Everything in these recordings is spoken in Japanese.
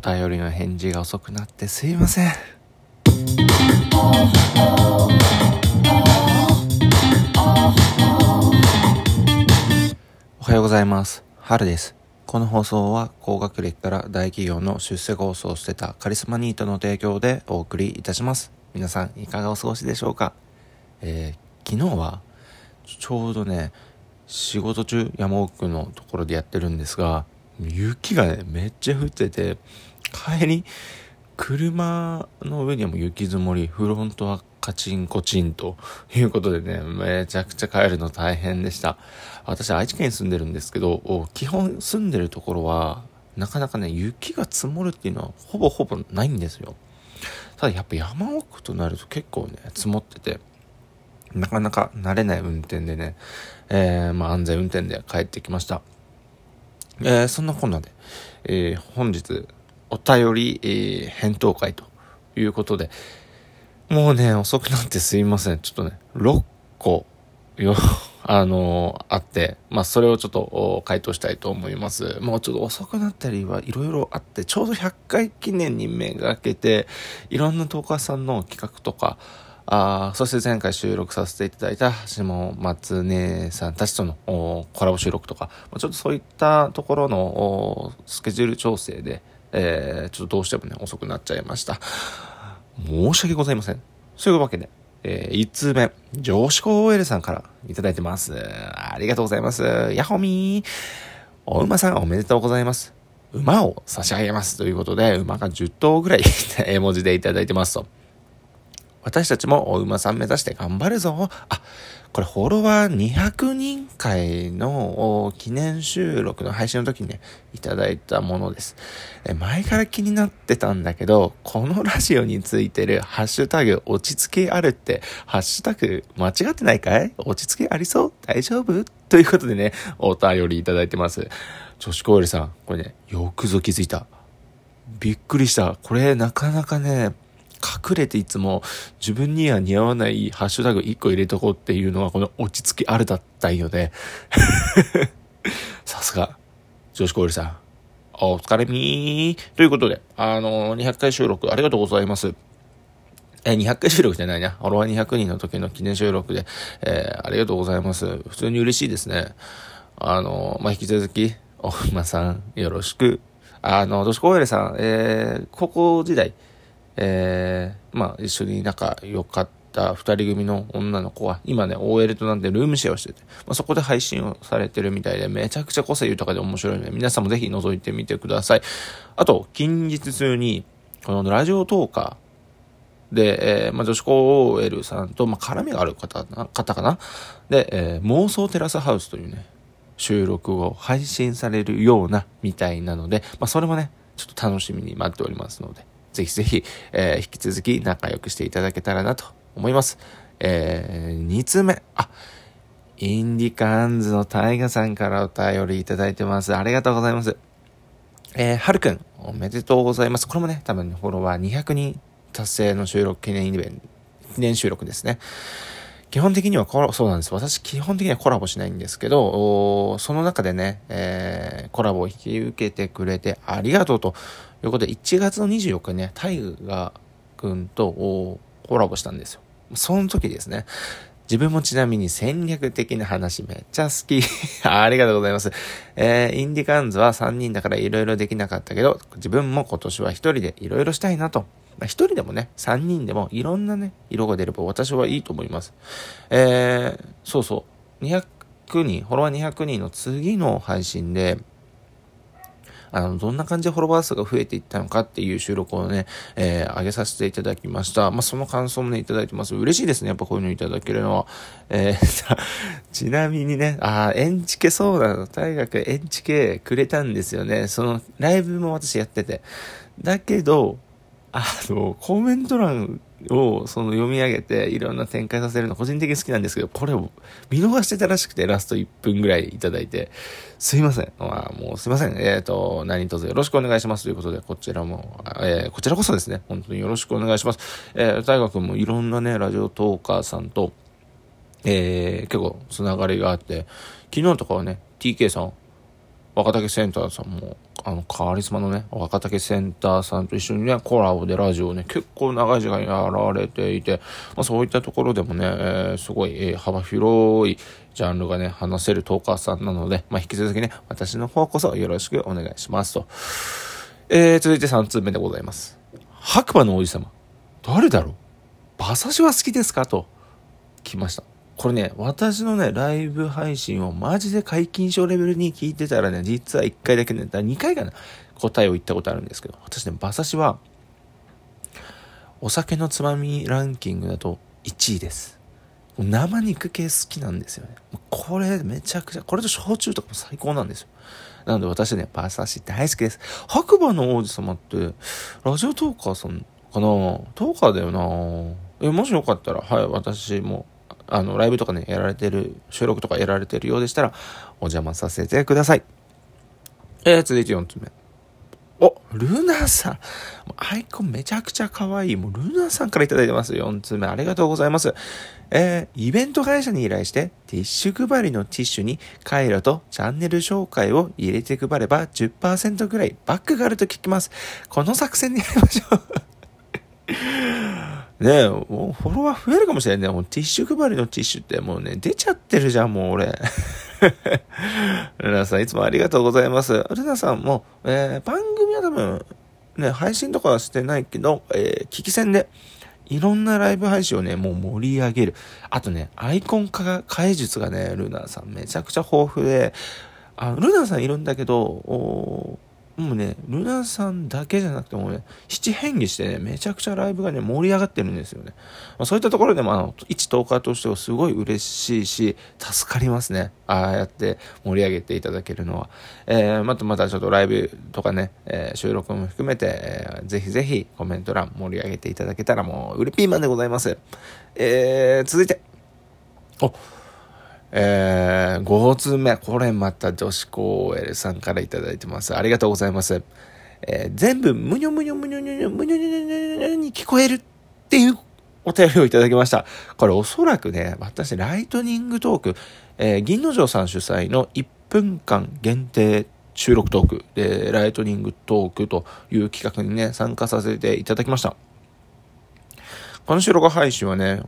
便りの返事が遅くなってすいません。おはようございます。春です。この放送は高学歴から大企業の出世コースを捨てたカリスマニートの提供でお送りいたします。皆さんいかがお過ごしでしょうか？えー、昨日はちょうどね、仕事中山奥のところでやってるんですが、雪がね、めっちゃ降ってて、帰り、車の上にはもう雪積もり、フロントはカチンコチンということでね、めちゃくちゃ帰るの大変でした。私愛知県に住んでるんですけど、基本住んでるところは、なかなかね、雪が積もるっていうのはほぼほぼないんですよ。ただやっぱ山奥となると結構ね、積もってて、なかなか慣れない運転でね、えー、まあ安全運転で帰ってきました。えー、そんなこんなで、えー、本日お便り、えー、返答会ということで、もうね、遅くなってすいません。ちょっとね、6個、よ、あのー、あって、まあ、それをちょっと回答したいと思います。もうちょっと遅くなったりはいろいろあって、ちょうど100回記念にめがけて、いろんなトーカーさんの企画とか、あそして前回収録させていただいた下松姉さんたちとのコラボ収録とか、ちょっとそういったところのスケジュール調整で、えー、ちょっとどうしてもね、遅くなっちゃいました。申し訳ございません。そういうわけで、えー、1通目、上司校 OL さんからいただいてます。ありがとうございます。ヤホミー。お馬さんおめでとうございます。馬を差し上げます。ということで、馬が10頭ぐらい絵文字でいただいてますと。私たちもお馬さん目指して頑張るぞ。あ、これフォロワー200人会の記念収録の配信の時にね、いただいたものです。え前から気になってたんだけど、このラジオについてるハッシュタグ落ち着きあるって、ハッシュタグ間違ってないかい？落ち着きありそう？大丈夫？ということでね、お便りいただいてます。女子高よりさん、これね、よくぞ気づいた。びっくりした。これなかなかね、隠れていつも自分には似合わないハッシュタグ1個入れとこうっていうのはこの落ち着きあるだったんよね。さすが、女子高りさん。お疲れみー。ということで、あのー、200回収録ありがとうございます。え、200回収録じゃないな。フォロワー200人の時の記念収録で、えー、ありがとうございます。普通に嬉しいですね。あのー、まあ、引き続き、お馬さん、よろしく。あの、女子高りさん、えー、高校時代、えー、まあ、一緒に仲良かった二人組の女の子は、今ね、OL となってルームシェアをしてて、まあ、そこで配信をされてるみたいで、めちゃくちゃ個性豊かで面白いので、皆さんもぜひ覗いてみてください。あと、近日中に、このラジオトーカーで、えー、まあ、女子高 OL さんと、まあ、絡みがある方方かな？で、えー、妄想テラスハウスというね、収録を配信されるような、みたいなので、まあ、それもね、ちょっと楽しみに待っておりますので、ぜひぜひ、えー、引き続き仲良くしていただけたらなと思います。えー、2通目。あ、インディカンズのタイガさんからお便りいただいてます。ありがとうございます。えー、はるくん、おめでとうございます。これもね、多分、フォロワー200人達成の収録記念イベント、記念収録ですね。基本的にはコラ、そうなんです。私、基本的にはコラボしないんですけど、その中でね、えー、コラボを引き受けてくれてありがとうということで、1月の24日にね、タイガー君とコラボしたんですよ。その時ですね、自分もちなみに戦略的な話めっちゃ好き。ありがとうございます。えー、インディカンズは3人だから色々できなかったけど、自分も今年は1人で色々したいなとまあ、一人でもね、三人でもいろんなね、色が出れば私はいいと思います。えー、そうそう、200人、フォロワー200人の次の配信で、あの、どんな感じでフォロワー数が増えていったのかっていう収録をね、えー、上げさせていただきました。まあ、その感想もね、いただいてます。嬉しいですね。やっぱこういうのいただけるのは。えー、ちなみにね、あエンチケそうなの。大学エンチケくれたんですよね。その、ライブも私やってて。だけど、あの、コメント欄をその読み上げていろんな展開させるの個人的に好きなんですけど、これを見逃してたらしくてラスト1分ぐらいいただいて、すいません。まあ、もうすいません。えっ、ー、と、何卒よろしくお願いしますということで、こちらも、えー、こちらこそですね、本当によろしくお願いします。えー、大学もいろんなね、ラジオトーカーさんと、えー、結構つながりがあって、昨日とかはね、TK さん、若竹センターさんも、あの、カリスマのね、若竹センターさんと一緒にね、コラボでラジオをね、結構長い時間やられていて、まあそういったところでもね、えー、すごい、えー、幅広いジャンルがね、話せるトーカーさんなので、まあ引き続きね、私の方こそよろしくお願いしますと。えー、続いて3通目でございます。白馬の王子様。誰だろう？馬刺しは好きですか？と、来ました。これね、私のね、ライブ配信をマジで解禁症レベルに聞いてたらね、実は1回だけね、だ2回かな、答えを言ったことあるんですけど、私ね、馬刺しは、お酒のつまみランキングだと1位です。生肉系好きなんですよね。これめちゃくちゃ、これと焼酎とかも最高なんですよ。なので私ね、馬刺し大好きです。白馬の王子様って、ラジオトーカーさんかな？トーカーだよなえ、もしよかったら、はい、私もあの、ライブとかね、やられてる、収録とかやられてるようでしたら、お邪魔させてください。えー、続いて4つ目。お、ルナさん。アイコンめちゃくちゃ可愛い。もうルナさんから頂いてます。4つ目。ありがとうございます。えー、イベント会社に依頼して、ティッシュ配りのティッシュに回路とチャンネル紹介を入れて配れば10%ぐらいバックがあると聞きます。この作戦でやりましょう。ねえ、もうフォロワー増えるかもしれないね。もうティッシュ配りのティッシュってもうね、出ちゃってるじゃん、もう俺。ルナさん、いつもありがとうございます。ルナさんも、えー、番組は多分、ね、配信とかはしてないけど、えー、聞き戦で、いろんなライブ配信をね、もう盛り上げる。あとね、アイコン化が、解術がね、ルナさんめちゃくちゃ豊富で、あルナさんいるんだけど、もうね、ルナさんだけじゃなくてもね、七変化してね、めちゃくちゃライブがね、盛り上がってるんですよね。まあ、そういったところでも、あの、一トーカーとしてはすごい嬉しいし、助かりますね。ああやって盛り上げていただけるのは。えー、またまたちょっとライブとかね、えー、収録も含めて、えー、ぜひぜひコメント欄盛り上げていただけたらもう、うれピーマンでございます。えー、続いて。おえー、5つ目。これまた女子高 OL さんからいただいてます。ありがとうございます。えー、全部、むにょむにょむにょむにょむにょむにょむにょに聞こえるっていうお便りをいただきました。これおそらくね、私、ライトニングトーク、えー、銀之丞さん主催の1分間限定収録トークで、ライトニングトークという企画にね、参加させていただきました。この収録配信はね、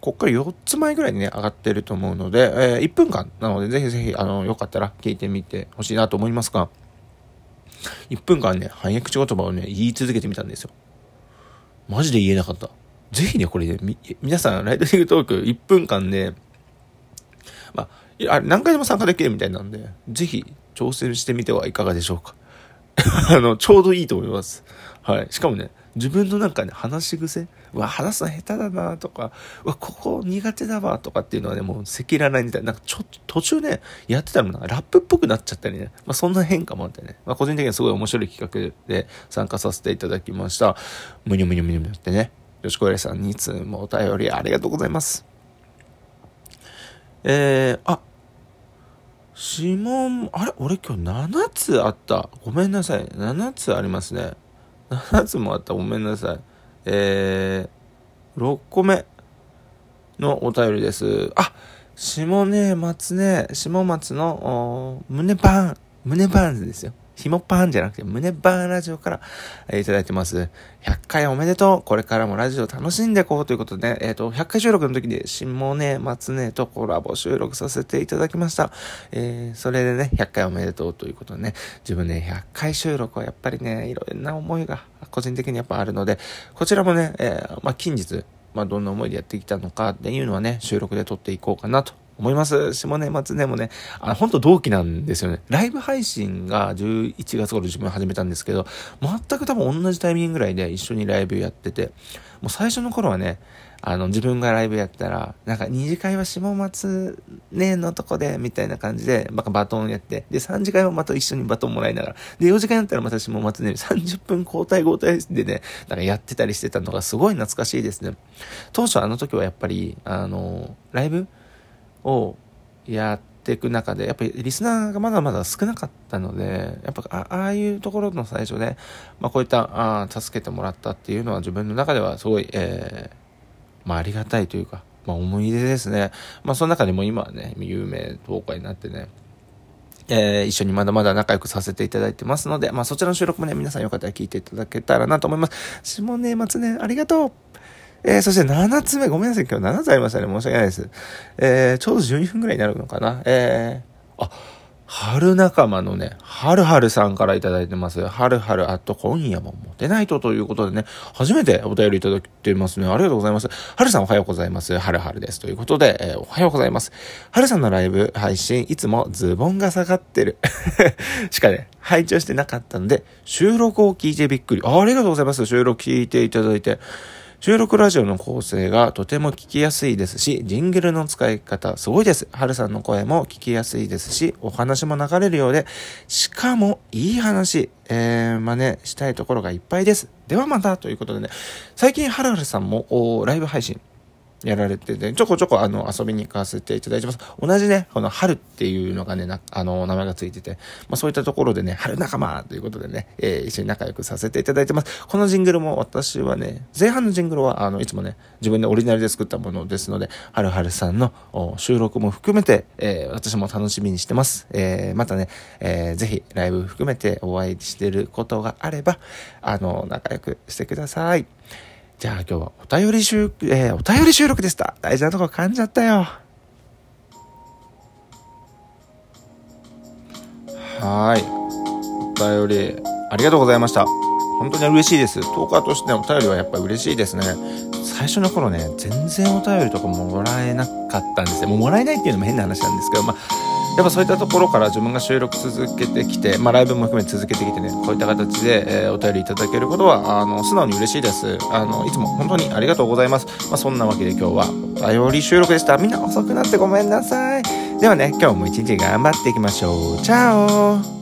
こっから4つ前ぐらいにね、上がってると思うので、えー、1分間なので、ぜひぜひ、あの、よかったら聞いてみてほしいなと思いますが、1分間ね、早口言葉をね、言い続けてみたんですよ。マジで言えなかった。ぜひね、これね、み、皆さん、ライトニングトーク1分間で、まあ、あれ何回でも参加できるみたいなんで、ぜひ挑戦してみてはいかがでしょうか。あの、ちょうどいいと思います。はい。しかもね、自分のなんかね、話し癖うわ、話すの下手だなとか、うわ、ここ苦手だわとかっていうのはね、もう赤裸々にたいななんかちょっと途中ね、やってたらなんかラップっぽくなっちゃったりね、まあそんな変化もあってね、まあ個人的にはすごい面白い企画で参加させていただきました。むにゅむにゅむにゅむにゅってね、よしこえさんにいつもお便りありがとうございます。えー、あ、指紋、あれ？俺今日7つあった。ごめんなさい。7つありますね。7つもあった。ごめんなさい。えー、6個目のお便りです。あ、下根松ね、下松の、胸パン、胸パンですよ。紐パーンじゃなくて胸バーンラジオから、えー、いただいてます。100回おめでとう。これからもラジオ楽しんでいこうということで、えっ、ー、と、100回収録の時に、下根松根とコラボ収録させていただきました。えー、それでね、100回おめでとうということでね、自分ね、100回収録はやっぱりね、いろんな思いが個人的にやっぱあるので、こちらもね、えー、まあ、近日、まあ、どんな思いでやってきたのかっていうのはね、収録で撮っていこうかなと思います？下根松根もね、あ、本当同期なんですよね。ライブ配信が11月頃自分始めたんですけど、全く多分同じタイミングぐらいで一緒にライブやってて、もう最初の頃はね、あの、自分がライブやったら、なんか二次会は下松根のとこで、みたいな感じで、まあ、バトンやって、で、三次会はまた一緒にバトンもらいながら、で、四次会になったらまた下松根に30分交代交代でね、なんかやってたりしてたのがすごい懐かしいですね。当初あの時はやっぱり、あの、ライブをやっていく中で、やっぱりリスナーがまだまだ少なかったので、やっぱああいうところの最初で、まあ、こういったあ助けてもらったっていうのは自分の中ではすごい、えー、まあ、ありがたいというか、まあ、思い出ですね。まあ、その中でも今はね、有名投稿になってね、えー、一緒にまだまだ仲良くさせていただいてますので、まあそちらの収録もね、皆さんよかったら聞いていただけたらなと思います。下根松ね、ありがとうえー、そして7つ目、ごめんなさい、今日7つありましたね。申し訳ないです。えー、ちょうど12分くらいになるのかな。えー、あ、春仲間のね、はるはるさんからいただいてます。はるはるあと今夜もモテないとということでね、初めてお便りいただいてますね。ありがとうございます。はるさんおはようございます。はるはるです。ということで、えー、おはようございます。はるさんのライブ配信、いつもズボンが下がってる。しかね、拝聴してなかったんで、収録を聞いてびっくり。あありがとうございます。収録聞いていただいて。収録ラジオの構成がとても聞きやすいですし、ジングルの使い方すごいです。はるさんの声も聞きやすいですし、お話も流れるようで、しかもいい話、えー、真似したいところがいっぱいです。ではまたということでね、最近はるはるさんもライブ配信やられてて、ちょこちょこあの遊びに行かせていただいてます。同じね、この春っていうのがね、なあの、名前がついてて、まあそういったところでね、春仲間ということでね、えー、一緒に仲良くさせていただいてます。このジングルも私はね、前半のジングルはあの、いつもね、自分でオリジナルで作ったものですので、はるはるさんの収録も含めて、えー、私も楽しみにしてます。えー、またね、えー、ぜひライブ含めてお会いしてることがあれば、あの、仲良くしてください。じゃあ今日はお便り収、えー、お便り収録でした。大事なとこ噛んじゃったよ。はい。お便り、ありがとうございました。本当に嬉しいです。トーカーとしてお便りはやっぱ嬉しいですね。最初の頃ね、全然お便りとかももらえなかったんですよ。もうもらえないっていうのも変な話なんですけど、まあ、やっぱそういったところから自分が収録続けてきて、まあ、ライブも含め続けてきてね、こういった形で、えー、お便りいただけることは、あの、素直に嬉しいです。あの、いつも本当にありがとうございます。まあ、そんなわけで今日は、お便り収録でした。みんな遅くなってごめんなさい。ではね、今日も一日頑張っていきましょう。チャオ